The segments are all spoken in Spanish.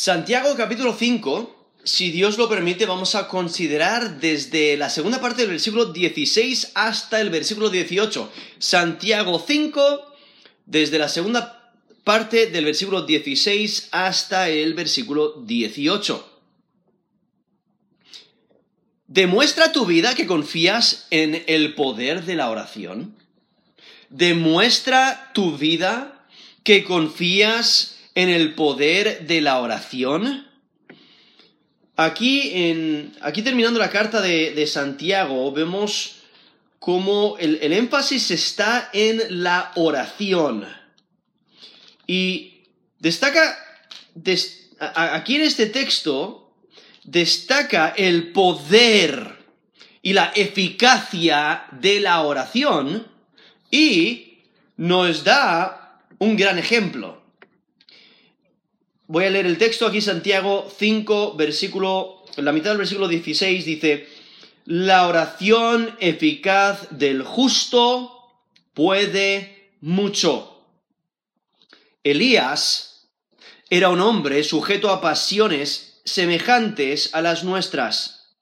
Santiago capítulo 5, si Dios lo permite, vamos a considerar desde la segunda parte del versículo 16 hasta el versículo 18. Santiago 5, desde la segunda parte del versículo 16 hasta el versículo 18. ¿Demuestra tu vida que confías en el poder de la oración? ¿Demuestra tu vida que confías en el poder de la oración. Aquí, en, aquí terminando la carta de, Santiago, vemos cómo el, énfasis está en la oración. Y destaca, aquí en este texto, destaca el poder y la eficacia de la oración y nos da un gran ejemplo. Voy a leer el texto aquí, Santiago 5, versículo, en la mitad del versículo 16 dice, la oración eficaz del justo puede mucho. Elías era un hombre sujeto a pasiones semejantes a las nuestras,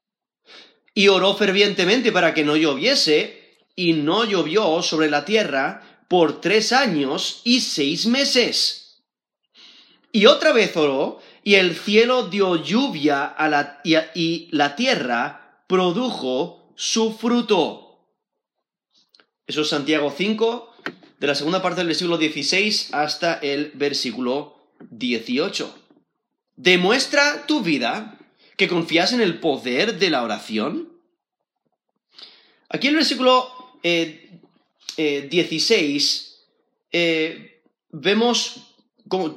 y oró fervientemente para que no lloviese, y no llovió sobre la tierra por tres años y seis meses. Y otra vez oró, y el cielo dio lluvia a la, y, la tierra produjo su fruto. Eso es Santiago 5, de la segunda parte del versículo 16 hasta el versículo 18. ¿Demuestra tu vida que confías en el poder de la oración? Aquí en el versículo 16 eh, eh, vemos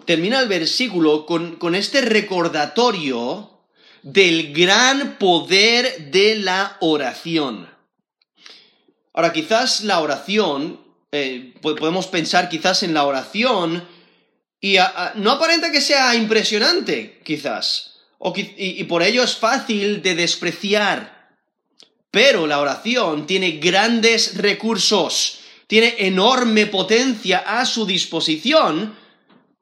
termina el versículo con, este recordatorio del gran poder de la oración. Ahora, quizás la oración, eh, podemos pensar quizás en la oración y no aparenta que sea impresionante, quizás, y por ello es fácil de despreciar. Pero la oración tiene grandes recursos, tiene enorme potencia a su disposición,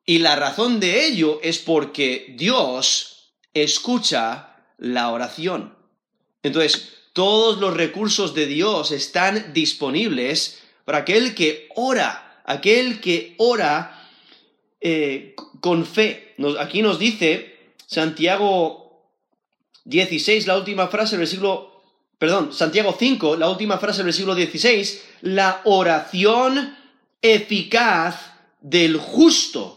y la razón de ello es porque Dios escucha la oración. Entonces, todos los recursos de Dios están disponibles para aquel que ora, aquel que ora eh, con fe. aquí nos dice Santiago 16, la última frase del versículo, perdón, Santiago 5, la última frase del versículo 16, la oración eficaz del justo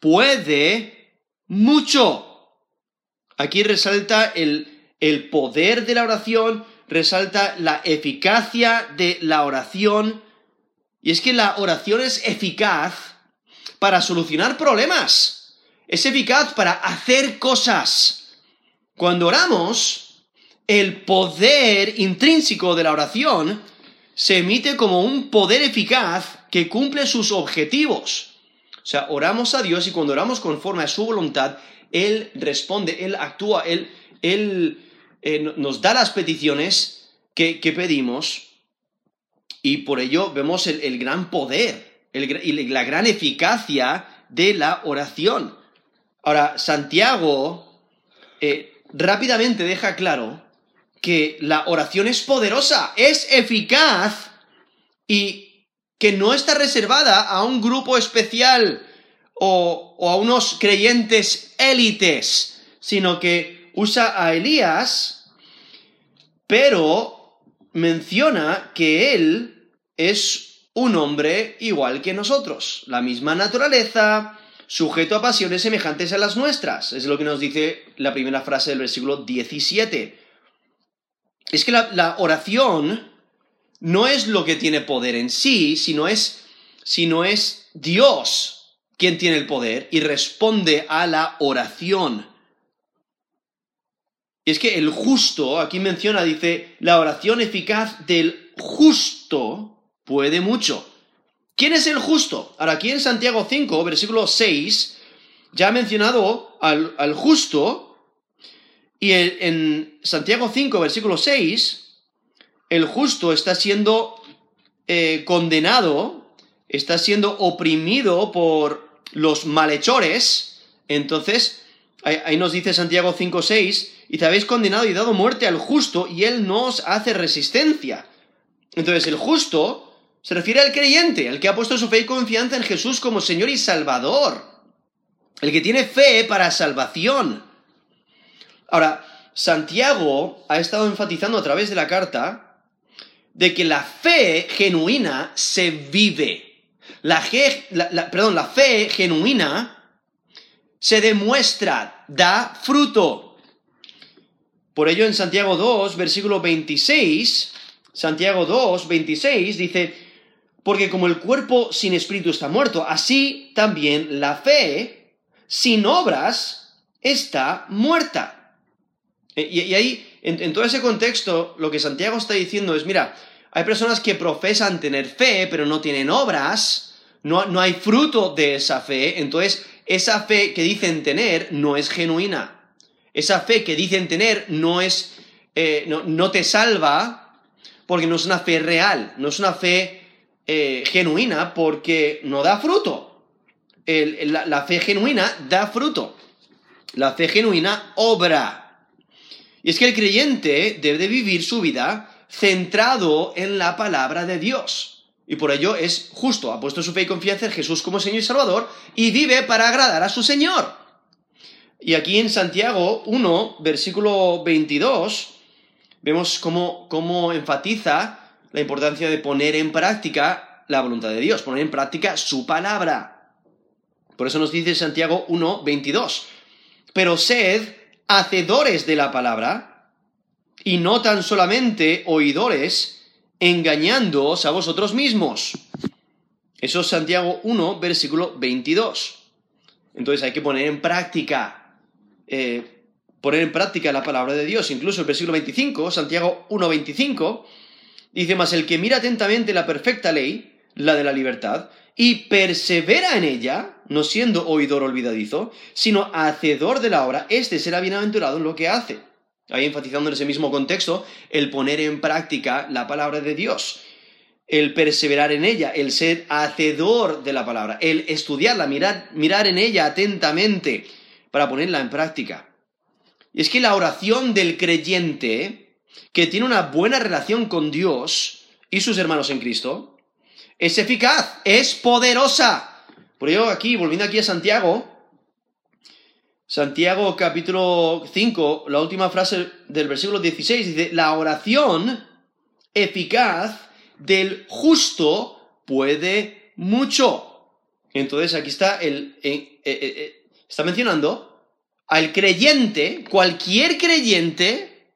puede mucho. Aquí resalta el, el poder de la oración, resalta la eficacia de la oración. Y es que la oración es eficaz para solucionar problemas. Es eficaz para hacer cosas. Cuando oramos, el poder intrínseco de la oración se emite como un poder eficaz que cumple sus objetivos. O sea, oramos a Dios y cuando oramos conforme a su voluntad, Él responde, Él actúa, Él, él eh, nos da las peticiones que, pedimos y por ello vemos el, gran poder y la gran eficacia de la oración. Ahora, Santiago eh, rápidamente deja claro que la oración es poderosa, es eficaz y que no está reservada a un grupo especial o, a unos creyentes élites, sino que usa a Elías, pero menciona que él es un hombre igual que nosotros, la misma naturaleza, sujeto a pasiones semejantes a las nuestras. Es lo que nos dice la primera frase del versículo 17. Es que la, la oración no es lo que tiene poder en sí, sino es, sino es Dios quien tiene el poder y responde a la oración. Y es que el justo, aquí menciona, dice, la oración eficaz del justo puede mucho. ¿Quién es el justo? Ahora, aquí en Santiago 5, versículo 6, ya ha mencionado al, justo, y en Santiago 5, versículo 6, el justo está siendo eh, condenado, está siendo oprimido por los malhechores, entonces Ahí, nos dice Santiago 5.6, y te habéis condenado y dado muerte al justo, y él no os hace resistencia. Entonces, el justo se refiere al creyente, al que ha puesto su fe y confianza en Jesús como Señor y Salvador. El que tiene fe para salvación. Ahora, Santiago ha estado enfatizando a través de la carta de que la fe genuina se vive. La, perdón, la fe genuina se demuestra, da fruto. Por ello en Santiago 2, versículo 26, Santiago 2, 26 dice, porque como el cuerpo sin espíritu está muerto, así también la fe sin obras está muerta. E, y, ahí, en, todo ese contexto, lo que Santiago está diciendo es, mira, hay personas que profesan tener fe, pero no tienen obras, no, no hay fruto de esa fe, entonces esa fe que dicen tener no es genuina. Esa fe que dicen tener no es, eh, no, no te salva porque no es una fe real, no es una fe eh, genuina porque no da fruto. la, fe genuina da fruto. La fe genuina obra. Y es que el creyente debe vivir su vida centrado en la palabra de Dios. Y por ello es justo, ha puesto su fe y confianza en Jesús como Señor y Salvador y vive para agradar a su Señor. Y aquí en Santiago 1, versículo 22, vemos cómo, cómo enfatiza la importancia de poner en práctica la voluntad de Dios, poner en práctica su palabra. Por eso nos dice Santiago 1, 22. Pero sed hacedores de la palabra y no tan solamente oidores, engañándoos a vosotros mismos. Eso es Santiago 1, versículo 22. Entonces hay que poner en práctica, eh, poner en práctica la palabra de Dios. Incluso el versículo 25, Santiago 1, 25, Dice, más el que mira atentamente la perfecta ley, la de la libertad, y persevera en ella, no siendo oidor olvidadizo, sino hacedor de la obra, este será bienaventurado en lo que hace. Ahí enfatizando en ese mismo contexto el poner en práctica la palabra de Dios, el perseverar en ella, el ser hacedor de la palabra, el estudiarla, mirar, mirar en ella atentamente para ponerla en práctica. Y es que la oración del creyente que tiene una buena relación con Dios y sus hermanos en Cristo, es eficaz, es poderosa. Por ello aquí, volviendo aquí a Santiago, Santiago capítulo 5, la última frase del versículo 16 dice, la oración eficaz del justo puede mucho. Entonces aquí está el, eh, eh, eh, está mencionando al creyente, cualquier creyente,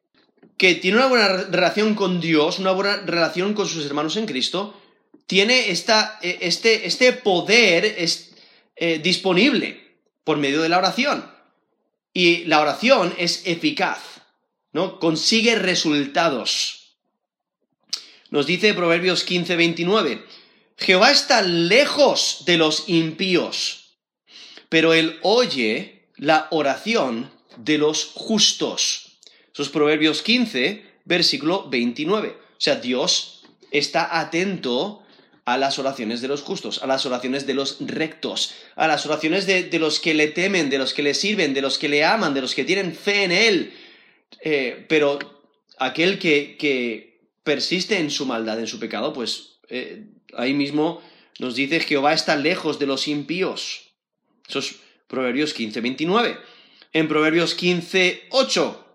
que tiene una buena relación con Dios, una buena relación con sus hermanos en Cristo, tiene esta, eh, este, este, poder eh, disponible por medio de la oración. Y la oración es eficaz, ¿no? Consigue resultados. Nos dice Proverbios 15, 29, Jehová está lejos de los impíos, pero él oye la oración de los justos. Eso es Proverbios 15, versículo 29. O sea, Dios está atento a las oraciones de los justos, a las oraciones de los rectos, a las oraciones de, los que le temen, de los que le sirven, de los que le aman, de los que tienen fe en Él. Eh, pero aquel que, persiste en su maldad, en su pecado, pues eh, ahí mismo nos dice Jehová está lejos de los impíos. Eso es Proverbios 15, 29. En Proverbios 15, 8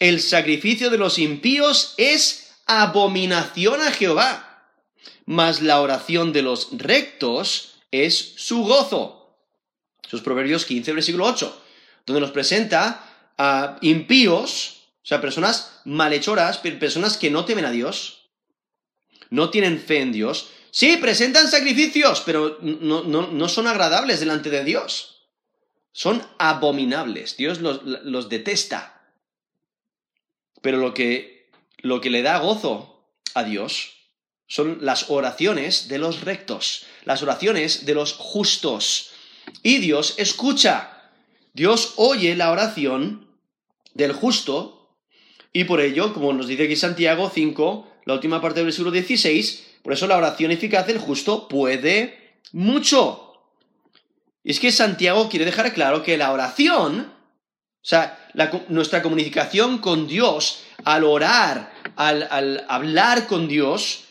el sacrificio de los impíos es abominación a Jehová, mas la oración de los rectos es su gozo. Sus Proverbios 15, versículo 8, donde nos presenta a impíos, o sea, personas malhechoras, personas que no temen a Dios, no tienen fe en Dios. Sí, presentan sacrificios, pero no, no, son agradables delante de Dios. Son abominables. Dios los, los detesta. Pero lo que, lo que le da gozo a Dios son las oraciones de los rectos, las oraciones de los justos. Y Dios escucha, Dios oye la oración del justo y por ello, como nos dice aquí Santiago 5, la última parte del versículo 16, por eso la oración eficaz del justo puede mucho. Y es que Santiago quiere dejar claro que la oración O sea, nuestra comunicación con Dios, al orar, al, hablar con Dios,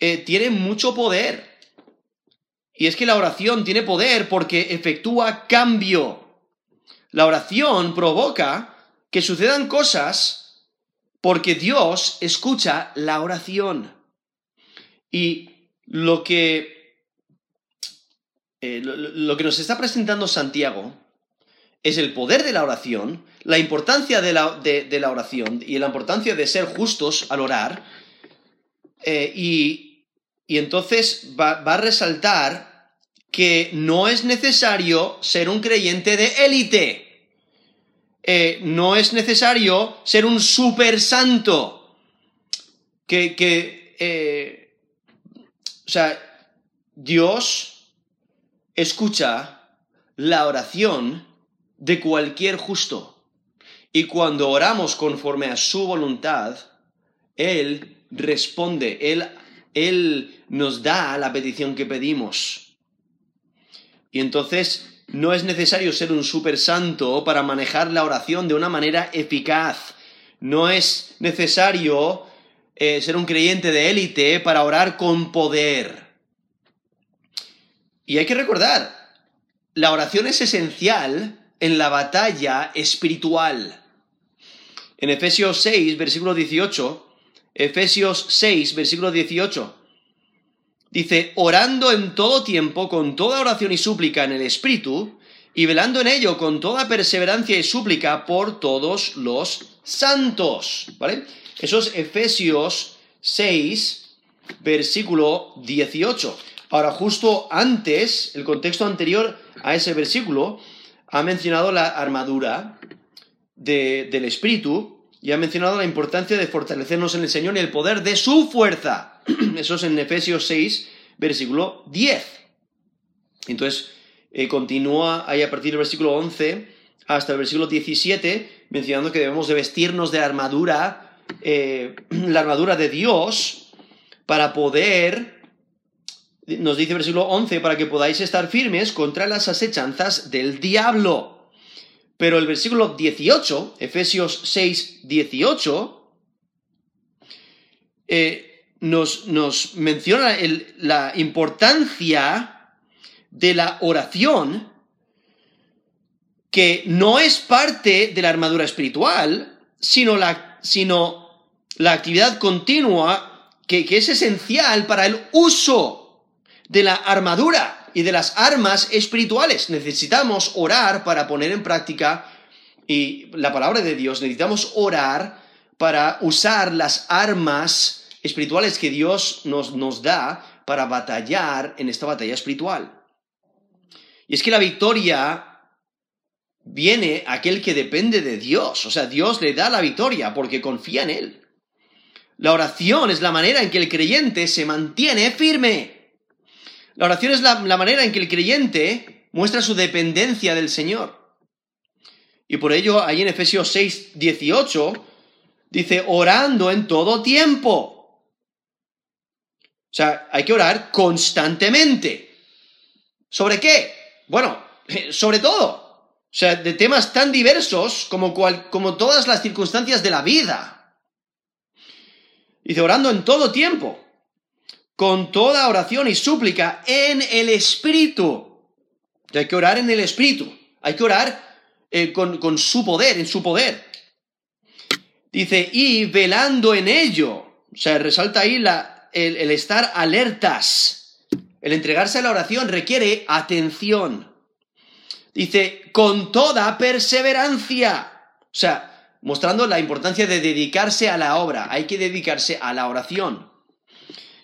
eh, tiene mucho poder. Y es que la oración tiene poder porque efectúa cambio. La oración provoca que sucedan cosas porque Dios escucha la oración. Y lo que, eh, lo, que nos está presentando Santiago es el poder de la oración, la importancia de la, de, la oración y la importancia de ser justos al orar. Eh, y, entonces va, va, a resaltar que no es necesario ser un creyente de élite. Eh, no es necesario ser un super santo. Que, que eh, o sea, Dios escucha la oración de cualquier justo. Y cuando oramos conforme a su voluntad, Él responde, Él, Él nos da la petición que pedimos. Y entonces no es necesario ser un super santo para manejar la oración de una manera eficaz. No es necesario eh, ser un creyente de élite para orar con poder. Y hay que recordar, la oración es esencial en la batalla espiritual. En Efesios 6, versículo 18, Efesios 6, versículo 18, Dice, orando en todo tiempo, con toda oración y súplica en el Espíritu, y velando en ello con toda perseverancia y súplica por todos los santos. ¿Vale? Eso es Efesios 6, versículo 18. Ahora, justo antes, el contexto anterior a ese versículo, ha mencionado la armadura del Espíritu y ha mencionado la importancia de fortalecernos en el Señor y el poder de su fuerza. Eso es en Efesios 6, versículo 10. Entonces, eh, continúa ahí a partir del versículo 11 hasta el versículo 17, mencionando que debemos de vestirnos de armadura, eh, la armadura de Dios, para poder, nos dice el versículo 11, para que podáis estar firmes contra las asechanzas del diablo. Pero el versículo 18, Efesios 6, 18, eh, nos, nos menciona la importancia de la oración, que no es parte de la armadura espiritual, sino la, sino la actividad continua que, que es esencial para el uso de la armadura y de las armas espirituales. Necesitamos orar para poner en práctica y la palabra de Dios. Necesitamos orar para usar las armas espirituales que Dios nos, nos da para batallar en esta batalla espiritual. Y es que la victoria viene aquel que depende de Dios, o sea, Dios le da la victoria porque confía en Él. La oración es la manera en que el creyente se mantiene firme. La oración es la, la manera en que el creyente muestra su dependencia del Señor. Y por ello, ahí en Efesios 6, 18, dice, orando en todo tiempo. O sea, hay que orar constantemente. ¿Sobre qué? Bueno, sobre todo. O sea, de temas tan diversos como, como todas las circunstancias de la vida. Dice, orando en todo tiempo, con toda oración y súplica en el Espíritu. hay que orar en el Espíritu. Hay que orar eh, con, con su poder, en su poder. Dice, y velando en ello. O sea, resalta ahí la, el, estar alertas, el entregarse a la oración requiere atención. Dice, con toda perseverancia. O sea, mostrando la importancia de dedicarse a la obra. Hay que dedicarse a la oración.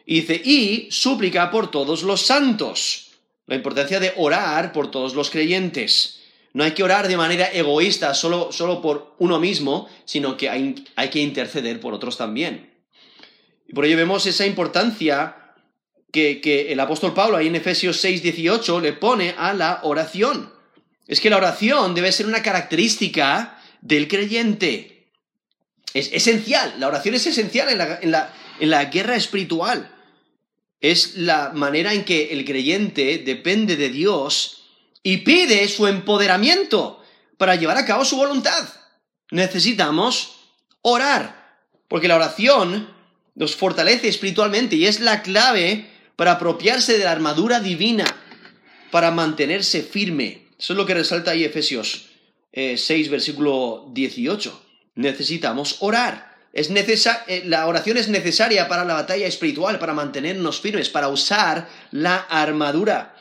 Dice, y súplica por todos los santos. La importancia de orar por todos los creyentes. No hay que orar de manera egoísta, solo, solo por uno mismo, sino que hay, hay que interceder por otros también. Y por ello vemos esa importancia que, el apóstol Pablo ahí en Efesios 6, 18 le pone a la oración. Es que la oración debe ser una característica del creyente. Es esencial, la oración es esencial en la, en la, en la guerra espiritual. Es la manera en que el creyente depende de Dios y pide su empoderamiento para llevar a cabo su voluntad. Necesitamos orar, porque la oración nos fortalece espiritualmente y es la clave para apropiarse de la armadura divina, para mantenerse firme. Eso es lo que resalta ahí Efesios 6, eh, versículo 18. Necesitamos orar. Es eh, la oración es necesaria para la batalla espiritual, para mantenernos firmes, para usar la armadura.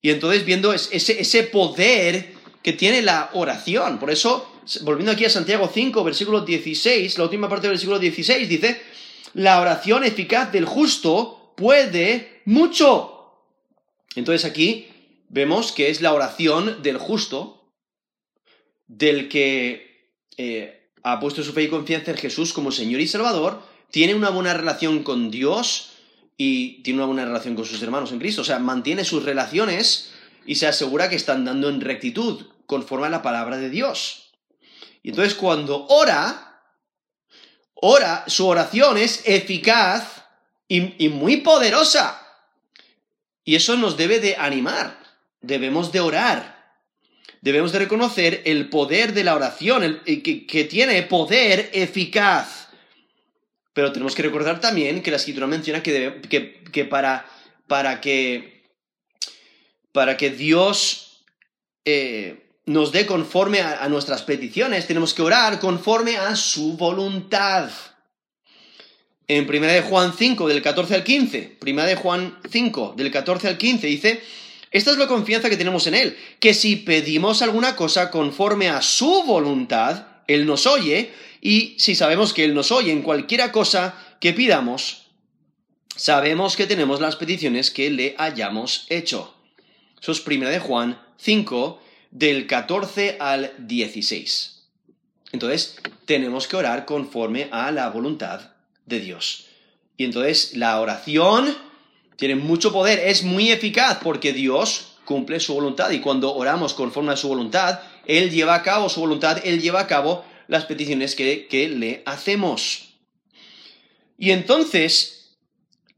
Y entonces viendo ese, ese poder que tiene la oración. Por eso, volviendo aquí a Santiago 5, versículo 16, la última parte del versículo 16 dice, la oración eficaz del justo puede mucho. Entonces aquí vemos que es la oración del justo, del que eh, ha puesto su fe y confianza en Jesús como Señor y Salvador, tiene una buena relación con Dios y tiene una buena relación con sus hermanos en Cristo. O sea, mantiene sus relaciones y se asegura que están dando en rectitud, conforme a la palabra de Dios. Y entonces cuando ora, ora, su oración es eficaz y, y muy poderosa. Y eso nos debe de animar. Debemos de orar debemos de reconocer el poder de la oración, que, tiene poder eficaz. Pero tenemos que recordar también que la escritura menciona que, que, para, para, que, para que Dios eh, nos dé conforme a, nuestras peticiones, tenemos que orar conforme a su voluntad. En 1 de Juan 5, del 14 al 15, 1 de Juan 5, del 14 al 15, dice, esta es la confianza que tenemos en Él, que si pedimos alguna cosa conforme a su voluntad, Él nos oye, y si sabemos que Él nos oye en cualquiera cosa que pidamos, sabemos que tenemos las peticiones que le hayamos hecho. Eso es 1 de Juan 5, del 14 al 16. Entonces, tenemos que orar conforme a la voluntad de Dios. Y entonces, la oración tiene mucho poder, es muy eficaz porque Dios cumple su voluntad y cuando oramos conforme a su voluntad, Él lleva a cabo su voluntad, Él lleva a cabo las peticiones que, le hacemos. Y entonces,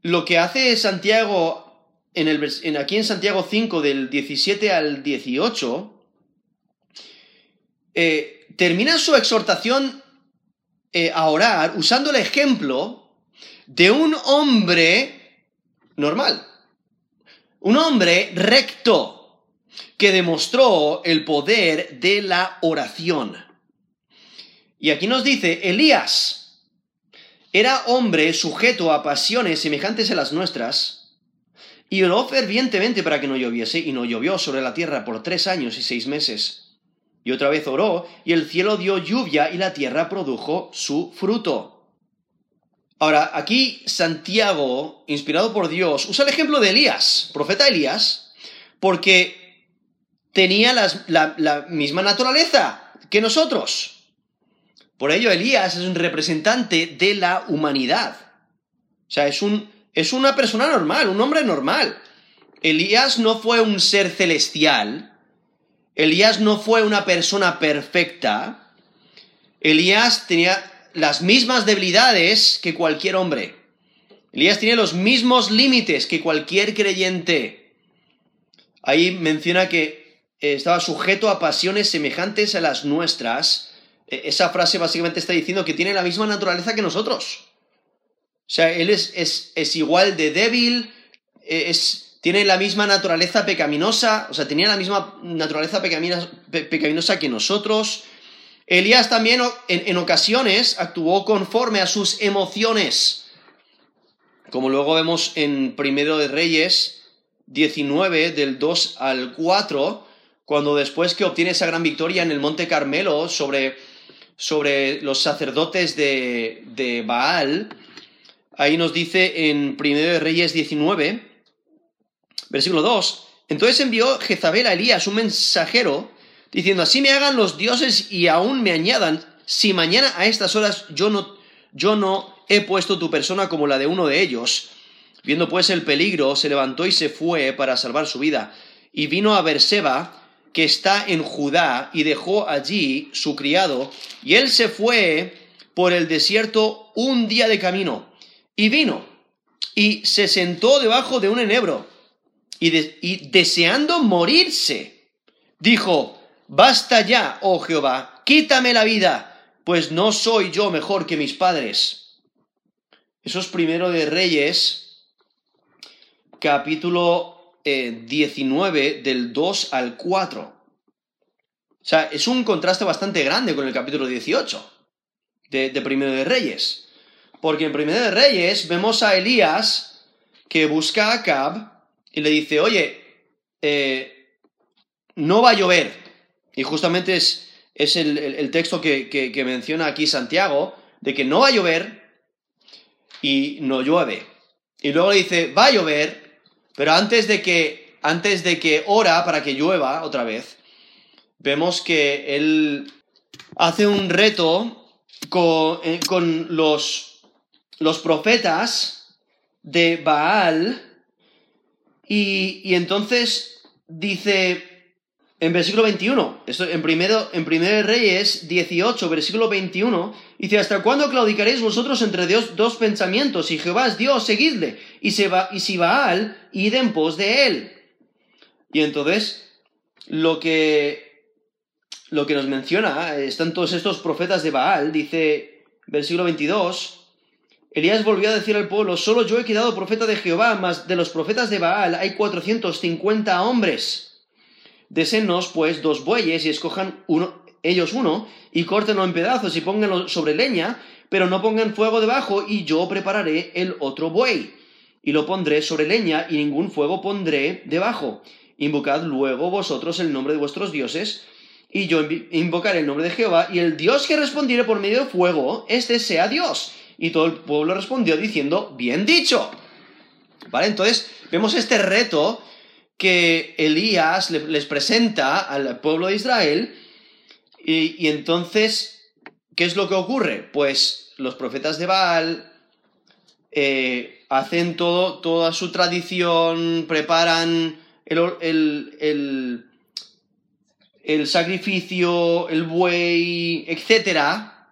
lo que hace Santiago, en el, aquí en Santiago 5 del 17 al 18, eh, termina su exhortación eh, a orar usando el ejemplo de un hombre normal. Un hombre recto que demostró el poder de la oración. Y aquí nos dice, Elías era hombre sujeto a pasiones semejantes a las nuestras, y oró fervientemente para que no lloviese, y no llovió sobre la tierra por tres años y seis meses. Y otra vez oró, y el cielo dio lluvia, y la tierra produjo su fruto. Ahora, aquí Santiago, inspirado por Dios, usa el ejemplo de Elías, profeta Elías, porque tenía la, misma naturaleza que nosotros. Por ello, Elías es un representante de la humanidad. O sea, es, un, es una persona normal, un hombre normal. Elías no fue un ser celestial. Elías no fue una persona perfecta. Elías tenía las mismas debilidades que cualquier hombre. Elías tiene los mismos límites que cualquier creyente. Ahí menciona que eh, estaba sujeto a pasiones semejantes a las nuestras. E, esa frase básicamente está diciendo que tiene la misma naturaleza que nosotros. O sea, él es, es, igual de débil, e, es, tiene la misma naturaleza pecaminosa, o sea, tenía la misma naturaleza pecaminosa que nosotros. Elías también en, ocasiones actuó conforme a sus emociones, como luego vemos en Primero de Reyes 19, del 2 al 4, cuando después que obtiene esa gran victoria en el Monte Carmelo sobre, sobre los sacerdotes de, de Baal, ahí nos dice en Primero de Reyes 19, versículo 2, entonces envió Jezabel a Elías, un mensajero, diciendo, así me hagan los dioses y aún me añadan, si mañana a estas horas yo no, yo no he puesto tu persona como la de uno de ellos. Viendo pues el peligro, se levantó y se fue para salvar su vida, y vino a Berseba, que está en Judá, y dejó allí su criado, y él se fue por el desierto un día de camino, y vino, y se sentó debajo de un enebro, y, y deseando morirse, dijo, Basta ya, oh Jehová, quítame la vida, pues no soy yo mejor que mis padres. Eso es primero de Reyes, capítulo 19, eh, del 2 al 4. O sea, es un contraste bastante grande con el capítulo 18 de, de Primero de Reyes. Porque en Primero de Reyes vemos a Elías que busca a Acab y le dice, oye, eh, no va a llover. Y justamente es, es el, texto que, menciona aquí Santiago, de que no va a llover y no llueve. Y luego dice, va a llover, pero antes de que, antes de que ora para que llueva otra vez, vemos que él hace un reto con, eh, con los, los profetas de Baal y, entonces dice en versículo 21, esto en primero, en primero Reyes 18, versículo 21, dice, ¿hasta cuándo claudicaréis vosotros entre Dios, dos pensamientos? Si Jehová es Dios, seguidle, y, y si Baal, id en pos de él. Y entonces, lo que, lo que nos menciona, están todos estos profetas de Baal, dice, versículo 22, Elías volvió a decir al pueblo, solo yo he quedado profeta de Jehová, mas de los profetas de Baal hay cuatrocientos cincuenta hombres. Desenos, pues, dos bueyes y escojan uno, ellos uno, y córtenlo en pedazos y pónganlo sobre leña, pero no pongan fuego debajo, y yo prepararé el otro buey, y lo pondré sobre leña, y ningún fuego pondré debajo. Invocad luego vosotros el nombre de vuestros dioses, y yo invocaré el nombre de Jehová, y el Dios que respondiere por medio de fuego, este sea Dios y todo el pueblo respondió diciendo, bien dicho. ¿Vale? Entonces, vemos este reto que Elías les presenta al pueblo de Israel y, entonces, ¿qué es lo que ocurre? Pues los profetas de Baal eh, hacen todo, toda su tradición, preparan el, el, el sacrificio, el buey, etcétera,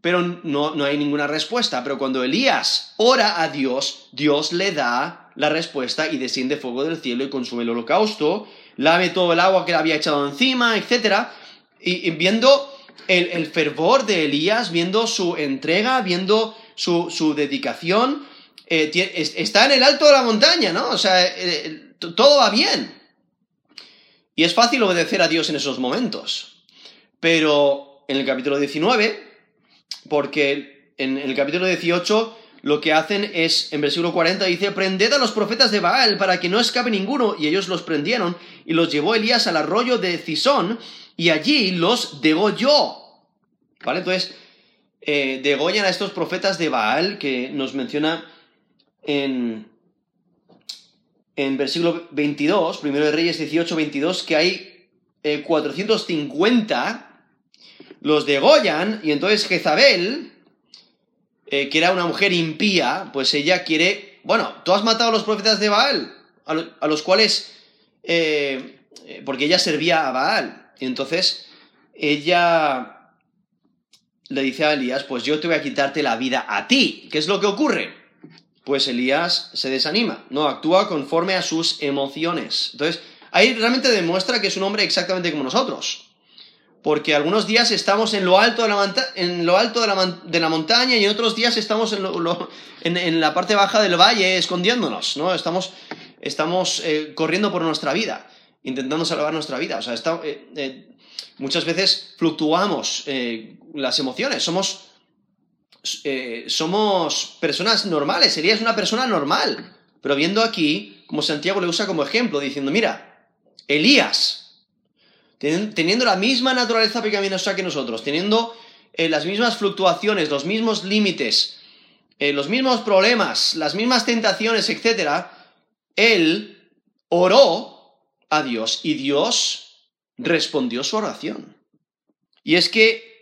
pero no, no hay ninguna respuesta. Pero cuando Elías ora a Dios, Dios le da la respuesta y desciende fuego del cielo y consume el holocausto, lave todo el agua que le había echado encima, etc. Y, viendo el, fervor de Elías, viendo su entrega, viendo su, dedicación, eh, está en el alto de la montaña, ¿no? O sea, eh, todo va bien. Y es fácil obedecer a Dios en esos momentos. Pero en el capítulo 19 porque en, el capítulo 18 lo que hacen es, en versículo 40 dice, prended a los profetas de Baal para que no escape ninguno, y ellos los prendieron, y los llevó Elías al arroyo de Cisón, y allí los degolló. ¿Vale? Entonces, eh, degollan a estos profetas de Baal, que nos menciona en, en versículo 22, primero de Reyes 18, 22, que hay 450 eh, los degollan y entonces Jezabel, eh, que era una mujer impía, pues ella quiere, bueno, tú has matado a los profetas de Baal, a, los cuales, eh, porque ella servía a Baal, y entonces ella le dice a Elías, pues yo te voy a quitarte la vida a ti. ¿Qué es lo que ocurre? Pues Elías se desanima, no actúa conforme a sus emociones. Entonces, ahí realmente demuestra que es un hombre exactamente como nosotros porque algunos días estamos en lo alto de la, en lo alto de la, montaña y en otros días estamos en, la parte baja del valle escondiéndonos, ¿no? Estamos, estamos eh, corriendo por nuestra vida, intentando salvar nuestra vida. O sea, eh, eh, muchas veces fluctuamos las emociones, somos, somos personas normales, es una persona normal, pero viendo aquí, como Santiago le usa como ejemplo, diciendo, mira, Elías, teniendo la misma naturaleza pecaminosa que nosotros, teniendo eh, las mismas fluctuaciones, los mismos límites, eh, los mismos problemas, las mismas tentaciones, etc., él oró a Dios y Dios respondió su oración. Y es que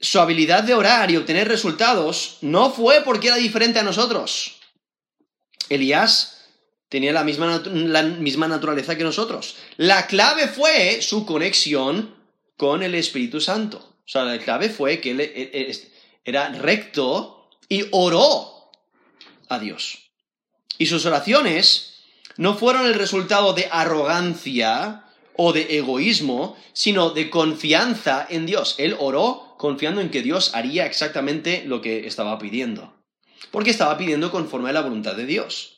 su habilidad de orar y obtener resultados no fue porque era diferente a nosotros. Elías tenía la misma, la misma naturaleza que nosotros. La clave fue su conexión con el Espíritu Santo. O sea, la clave fue que él era recto y oró a Dios. Y sus oraciones no fueron el resultado de arrogancia o de egoísmo, sino de confianza en Dios. Él oró confiando en que Dios haría exactamente lo que estaba pidiendo. Porque estaba pidiendo conforme a la voluntad de Dios.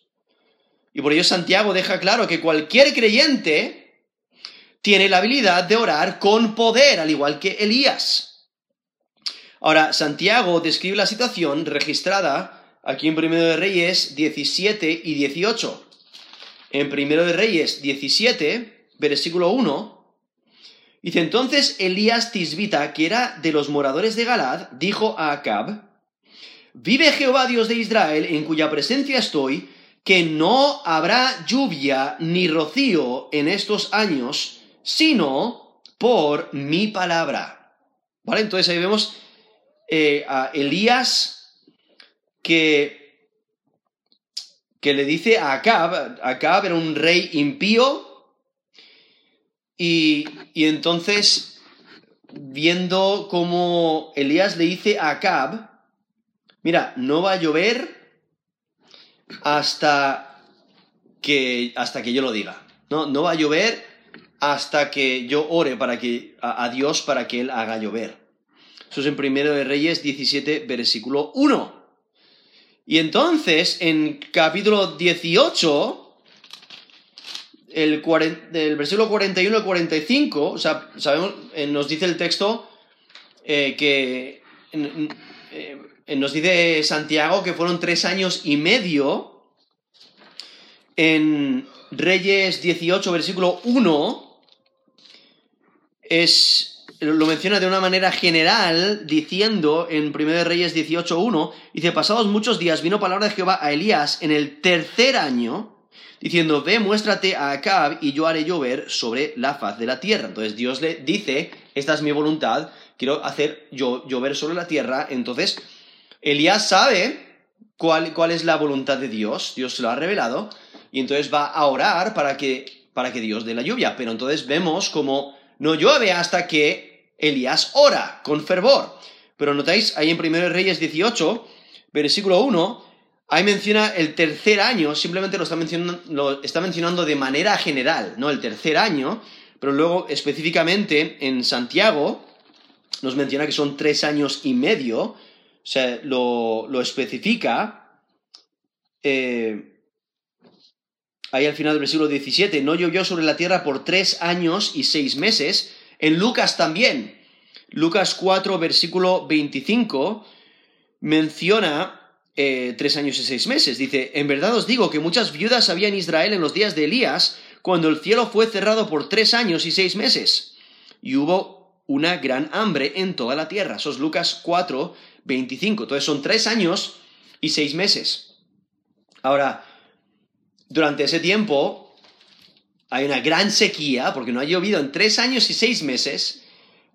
Y por ello Santiago deja claro que cualquier creyente tiene la habilidad de orar con poder, al igual que Elías. Ahora, Santiago describe la situación registrada aquí en Primero de Reyes 17 y 18. En Primero de Reyes 17, versículo 1, Dice, entonces Elías Tisbita, que era de los moradores de Galad, dijo a Acab, Vive Jehová Dios de Israel, en cuya presencia estoy, que no habrá lluvia ni rocío en estos años, sino por mi palabra. ¿Vale? Entonces ahí vemos eh, a Elías que, que le dice a Acab, Acab era un rey impío, y, entonces, viendo cómo Elías le dice a Acab, mira, no va a llover hasta que, hasta que yo lo diga. No, no va a llover hasta que yo ore para que, a, Dios para que Él haga llover. Eso es en Primero de Reyes 17, versículo 1. Y entonces, en capítulo 18, el, del versículo 41 al 45, o sea, sabemos, eh, nos dice el texto eh, que eh, nos dice Santiago que fueron tres años y medio. En Reyes 18, versículo 1, es, lo menciona de una manera general, diciendo en 1 Reyes 18, 1, dice, pasados muchos días vino palabra de Jehová a Elías en el tercer año, diciendo, ve, muéstrate a Acab y yo haré llover sobre la faz de la tierra. Entonces Dios le dice, esta es mi voluntad, quiero hacer llover sobre la tierra. Entonces Elías sabe cuál, cuál es la voluntad de Dios, Dios se lo ha revelado, y entonces va a orar para que, para que Dios dé la lluvia. Pero entonces vemos como no llueve hasta que Elías ora con fervor. Pero notáis ahí en 1 Reyes 18, versículo 1, Ahí menciona el tercer año, simplemente lo está, mencionando, lo está mencionando de manera general, ¿no? El tercer año, pero luego específicamente en Santiago nos menciona que son tres años y medio, sea, lo, especifica. Eh, ahí al final del versículo 17, no llovió sobre la tierra por tres años y seis meses. En Lucas también, Lucas 4, versículo 25, menciona eh, tres años y seis meses. Dice, en verdad os digo que muchas viudas había en Israel en los días de Elías, cuando el cielo fue cerrado por tres años y seis meses. Y hubo una gran hambre en toda la tierra. Eso es Lucas 4, 25. Entonces son tres años y seis meses. Ahora, durante ese tiempo hay una gran sequía, porque no ha llovido en tres años y seis meses.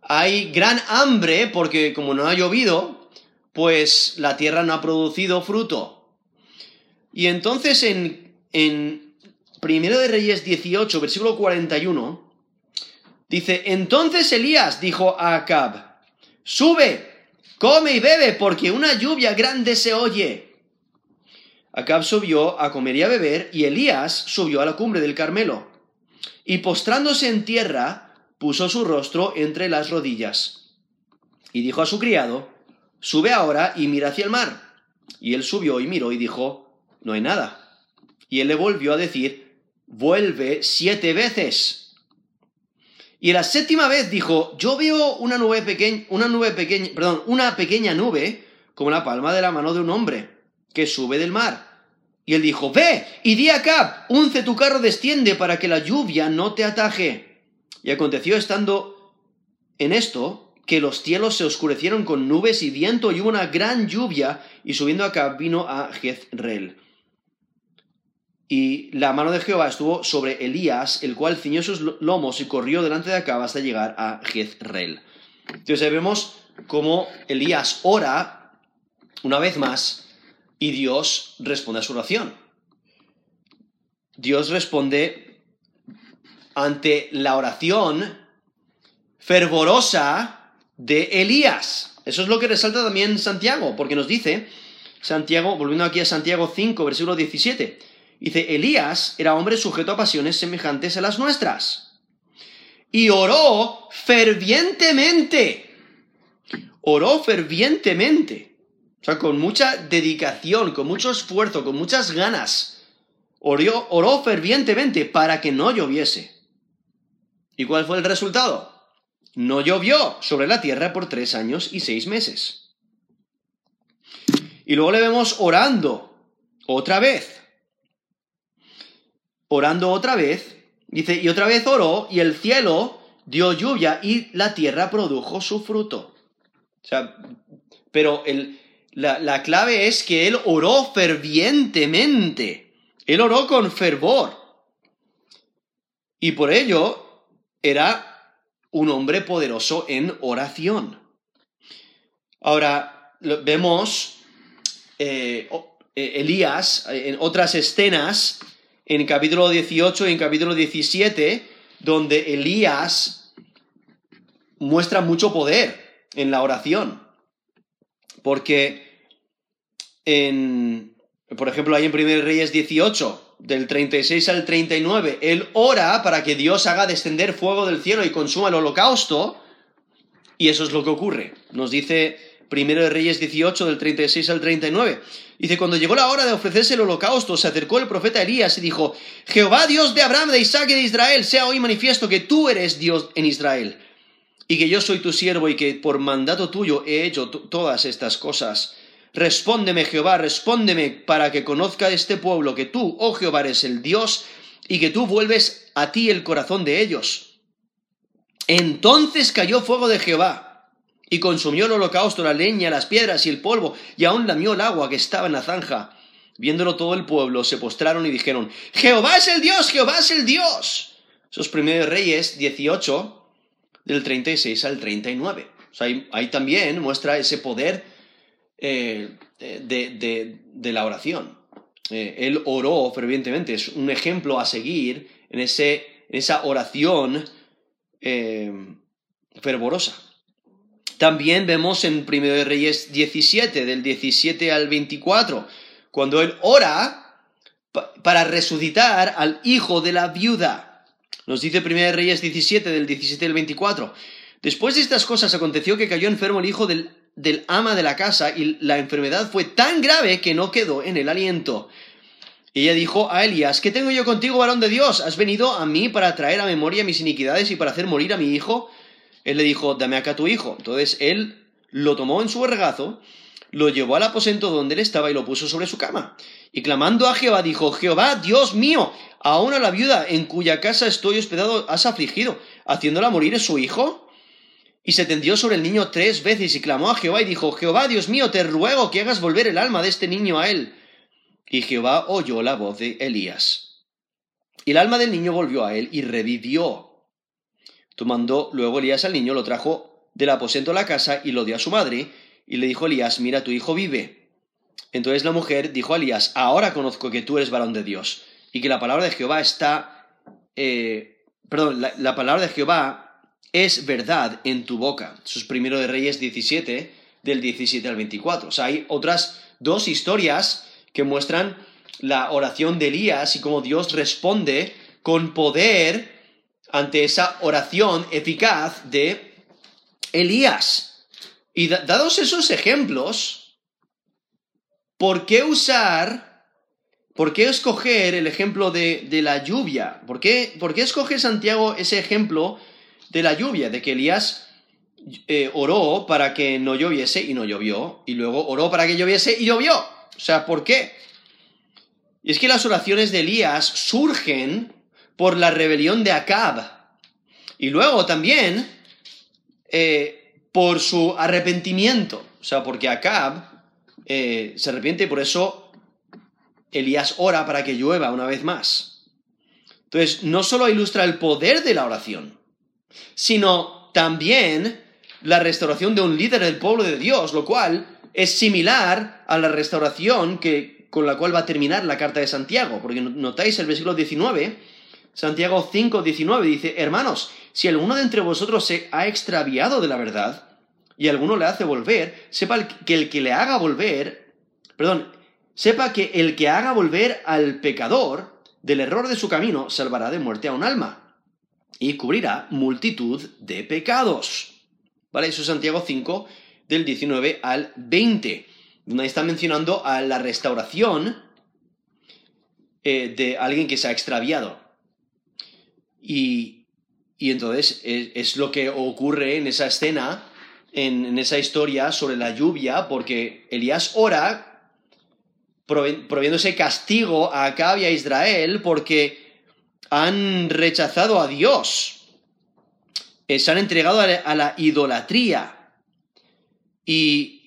Hay gran hambre, porque como no ha llovido, pues la tierra no ha producido fruto. Y entonces en, en Primero de Reyes 18, versículo 41, dice, entonces Elías dijo a Acab, sube, come y bebe, porque una lluvia grande se oye. Acab subió a comer y a beber, y Elías subió a la cumbre del Carmelo, y postrándose en tierra, puso su rostro entre las rodillas, y dijo a su criado, Sube ahora y mira hacia el mar. Y él subió y miró y dijo, no hay nada. Y él le volvió a decir, vuelve siete veces. Y la séptima vez dijo, yo veo una nube pequeña, una nube pequeña, perdón, una pequeña nube como la palma de la mano de un hombre que sube del mar. Y él dijo, ve y di acá, unce tu carro desciende para que la lluvia no te ataje. Y aconteció estando en esto, que los cielos se oscurecieron con nubes y viento y hubo una gran lluvia, y subiendo acá vino a Jezreel. Y la mano de Jehová estuvo sobre Elías, el cual ciñó sus lomos y corrió delante de acá hasta llegar a Jezreel. Entonces vemos cómo Elías ora una vez más y Dios responde a su oración. Dios responde ante la oración fervorosa de Elías. Eso es lo que resalta también Santiago, porque nos dice, Santiago, volviendo aquí a Santiago 5, versículo 17, dice, Elías era hombre sujeto a pasiones semejantes a las nuestras, y oró fervientemente. Oró fervientemente. O sea, con mucha dedicación, con mucho esfuerzo, con muchas ganas. Oró, oró fervientemente para que no lloviese. ¿Y cuál fue el resultado? No llovió sobre la tierra por tres años y seis meses. Y luego le vemos orando otra vez. Orando otra vez. Dice, y otra vez oró y el cielo dio lluvia y la tierra produjo su fruto. O sea, pero la, la clave es que él oró fervientemente. Él oró con fervor. Y por ello era un hombre poderoso en oración. Ahora, vemos eh, eh, Elías en otras escenas, en capítulo 18 y en capítulo 17, donde Elías muestra mucho poder en la oración. Porque en, por ejemplo, ahí en 1 Reyes 18, del 36 al 39, él ora para que Dios haga descender fuego del cielo y consuma el holocausto, y eso es lo que ocurre. Nos dice Primero de Reyes 18, del 36 al 39. Dice, cuando llegó la hora de ofrecerse el holocausto, se acercó el profeta Elías y dijo, Jehová Dios de Abraham, de Isaac y de Israel, sea hoy manifiesto que tú eres Dios en Israel, y que yo soy tu siervo y que por mandato tuyo he hecho todas estas cosas. Respóndeme, Jehová, respóndeme, para que conozca este pueblo que tú, oh Jehová, eres el Dios, y que tú vuelves a ti el corazón de ellos. Entonces cayó fuego de Jehová y consumió el holocausto, la leña, las piedras y el polvo, y aún lamió el agua que estaba en la zanja. Viéndolo todo el pueblo, se postraron y dijeron, Jehová es el Dios, Jehová es el Dios. Esos primeros reyes 18, del 36 al 39. O sea, ahí, también muestra ese poder eh, de, la oración. Eh, él oró fervientemente, es un ejemplo a seguir en, ese, en esa oración eh, fervorosa. También vemos en 1 Reyes 17, del 17 al 24, cuando él ora para resucitar al hijo de la viuda. Nos dice 1 Reyes 17, del 17 al 24. Después de estas cosas aconteció que cayó enfermo el hijo del, del ama de la casa y la enfermedad fue tan grave que no quedó en el aliento. ella dijo a Elías, ¿qué tengo yo contigo, varón de Dios? ¿Has venido a mí para traer a memoria mis iniquidades y para hacer morir a mi hijo? Él le dijo, dame acá tu hijo. Entonces él lo tomó en su regazo, lo llevó al aposento donde él estaba y lo puso sobre su cama. Y clamando a Jehová, dijo, Jehová, Dios mío, aún a la viuda en cuya casa estoy hospedado has afligido, haciéndola morir su hijo. Y se tendió sobre el niño tres veces y clamó a Jehová y dijo, Jehová, Dios mío, te ruego que hagas volver el alma de este niño a él. Y Jehová oyó la voz de Elías. Y el alma del niño volvió a él y revivió. Tomando luego Elías al niño, lo trajo del aposento a la casa y lo dio a su madre, y le dijo Elías, mira, tu hijo vive. Entonces la mujer dijo a Elías, ahora conozco que tú eres varón de Dios, y que la palabra de Jehová está, eh, perdón, la, palabra de Jehová es verdad en tu boca. Eso es primero de Reyes 17, del 17 al 24. O sea, hay otras dos historias que muestran la oración de Elías y cómo Dios responde con poder ante esa oración eficaz de Elías. Y dados esos ejemplos, ¿por qué usar, por qué escoger el ejemplo de, la lluvia? ¿Por qué, ¿Por qué escoge Santiago ese ejemplo de la lluvia? De que Elías eh, oró para que no lloviese y no llovió, y luego oró para que lloviese y llovió. O sea, ¿por qué? Y es que las oraciones de Elías surgen por la rebelión de Acab. Y luego también eh, por su arrepentimiento. O sea, porque Acab eh, se arrepiente y por eso Elías ora para que llueva una vez más. Entonces, no solo ilustra el poder de la oración, sino también la restauración de un líder del pueblo de Dios, lo cual es similar a la restauración que, con la cual va a terminar la carta de Santiago, porque notáis el versículo 19 Santiago 5, 19 dice, hermanos, si alguno de entre vosotros se ha extraviado de la verdad y alguno le hace volver, sepa que el que le haga volver, perdón, sepa que el que haga volver al pecador del error de su camino salvará de muerte a un alma y cubrirá multitud de pecados. ¿Vale? Eso es Santiago 5, del 19 al 20, donde está mencionando a la restauración eh, de alguien que se ha extraviado. Y, entonces es, lo que ocurre en esa escena, en, en, esa historia sobre la lluvia, porque Elías ora proviéndose castigo a Acab y a Israel porque han rechazado a Dios, eh, se han entregado a la, idolatría. Y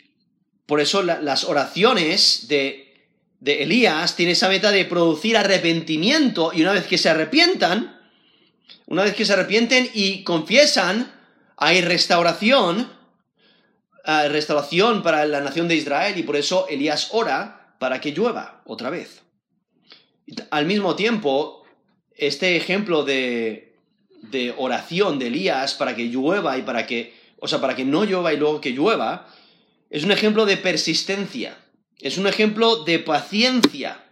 por eso las oraciones de, de Elías tienen esa meta de producir arrepentimiento y una vez que se arrepientan, una vez que se arrepienten y confiesan, hay restauración, eh, restauración para la nación de Israel y por eso Elías ora para que llueva otra vez. Al mismo tiempo, este ejemplo de, de oración de Elías para que llueva y para que, o sea, para que no llueva y luego que llueva, es un ejemplo de persistencia, es un ejemplo de paciencia.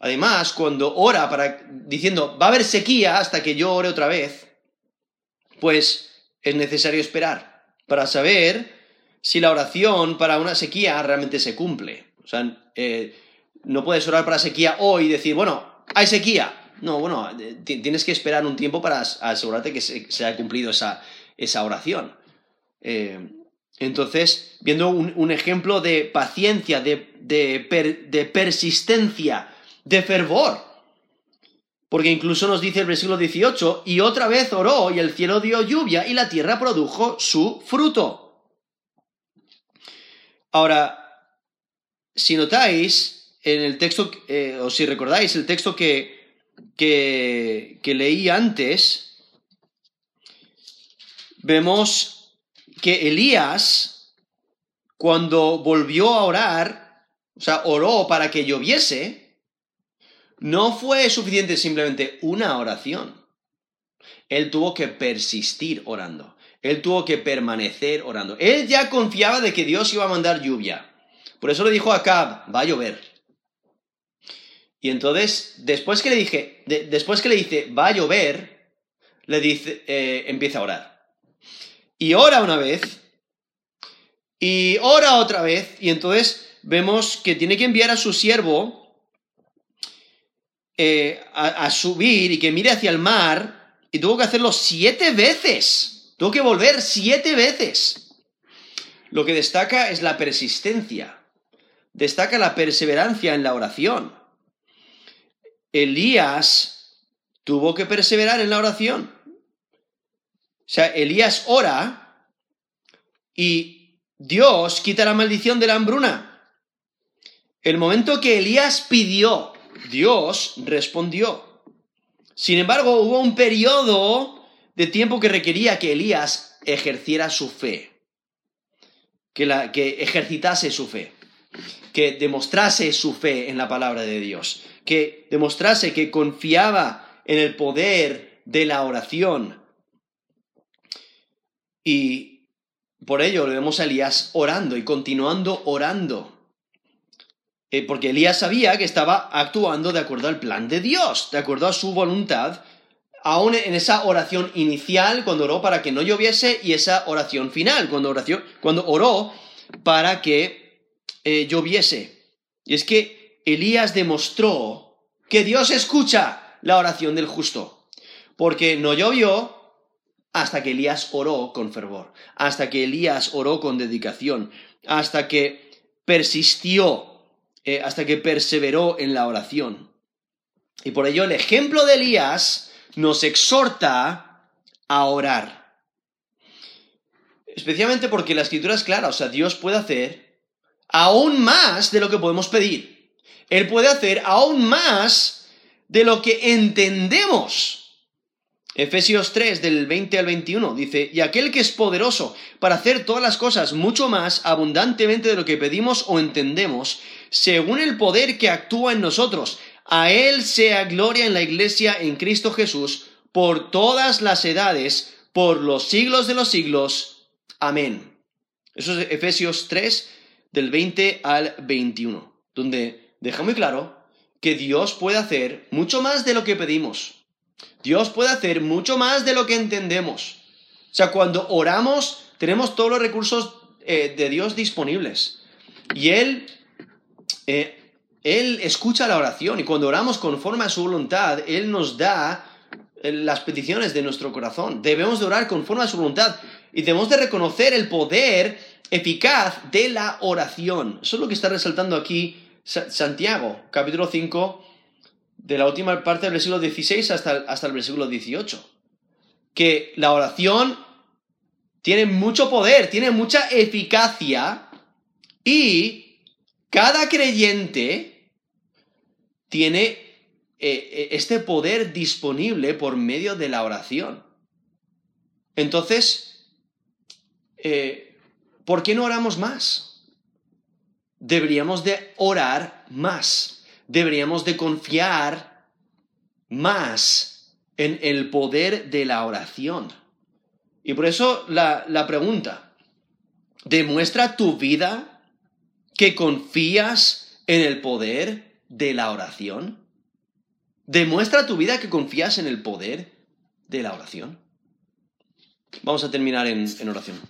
Además, cuando ora para diciendo va a haber sequía hasta que yo ore otra vez, pues es necesario esperar para saber si la oración para una sequía realmente se cumple. O sea, eh, no puedes orar para sequía hoy y decir, bueno, hay sequía. No, bueno, eh, tienes que esperar un tiempo para asegurarte que se, haya cumplido esa, oración. Eh, entonces, viendo un, ejemplo de paciencia, de, de, persistencia, de fervor. Porque incluso nos dice el versículo 18, y otra vez oró y el cielo dio lluvia y la tierra produjo su fruto. Ahora, si notáis en el texto, eh, o si recordáis el texto que, que, que leí antes, vemos que Elías, cuando volvió a orar, o sea, oró para que lloviese, no fue suficiente simplemente una oración. Él tuvo que persistir orando. Él tuvo que permanecer orando. Él ya confiaba de que Dios iba a mandar lluvia. Por eso le dijo a Acab, va a llover. Y entonces, después que le dije, después que le dice, va a llover, le dice, eh, empieza a orar. Y ora una vez, y ora otra vez, y entonces vemos que tiene que enviar a su siervo eh, a, subir y que mire hacia el mar, y tuvo que hacerlo siete veces. Tuvo que volver siete veces. Lo que destaca es la persistencia. Destaca la perseverancia en la oración. Elías tuvo que perseverar en la oración. O sea, Elías ora y Dios quita la maldición de la hambruna. El momento que Elías pidió Dios respondió. Sin embargo, hubo un periodo de tiempo que requería que Elías ejerciera su fe, que, ejercitase su fe, que demostrase su fe en la palabra de Dios, que demostrase que confiaba en el poder de la oración. Y por ello le vemos a Elías orando y continuando orando. Eh, porque Elías sabía que estaba actuando de acuerdo al plan de Dios, de acuerdo a su voluntad, aún en esa oración inicial, cuando oró para que no lloviese, y esa oración final, cuando, cuando oró para que eh, lloviese. Y es que Elías demostró que Dios escucha la oración del justo, porque no llovió hasta que Elías oró con fervor, hasta que Elías oró con dedicación, hasta que persistió eh, hasta que perseveró en la oración. Y por ello el ejemplo de Elías nos exhorta a orar. Especialmente porque la escritura es clara, o sea, Dios puede hacer aún más de lo que podemos pedir. Él puede hacer aún más de lo que entendemos. Efesios 3 del 20 al 21 dice, y aquel que es poderoso para hacer todas las cosas mucho más abundantemente de lo que pedimos o entendemos, según el poder que actúa en nosotros. A Él sea gloria en la Iglesia en Cristo Jesús por todas las edades, por los siglos de los siglos. Amén. Eso es Efesios 3 del 20 al 21, donde deja muy claro que Dios puede hacer mucho más de lo que pedimos Dios puede hacer mucho más de lo que entendemos. O sea, cuando oramos, tenemos todos los recursos eh, de Dios disponibles. Y Él, eh, Él escucha la oración y cuando oramos conforme a su voluntad, Él nos da eh, las peticiones de nuestro corazón. Debemos de orar conforme a su voluntad y debemos de reconocer el poder eficaz de la oración. Eso es lo que está resaltando aquí Santiago, capítulo 5, de la última parte del versículo 16 hasta el, hasta el versículo 18. Que la oración tiene mucho poder, tiene mucha eficacia y cada creyente tiene eh, eh, este poder disponible por medio de la oración. Entonces, eh, ¿por qué no oramos más? Deberíamos de orar más, deberíamos de confiar más en el poder de la oración. Y por eso la, la pregunta, ¿demuestra tu vida que confías en el poder de la oración? ¿Demuestra tu vida que confías en el poder de la oración? Vamos a terminar en, en oración.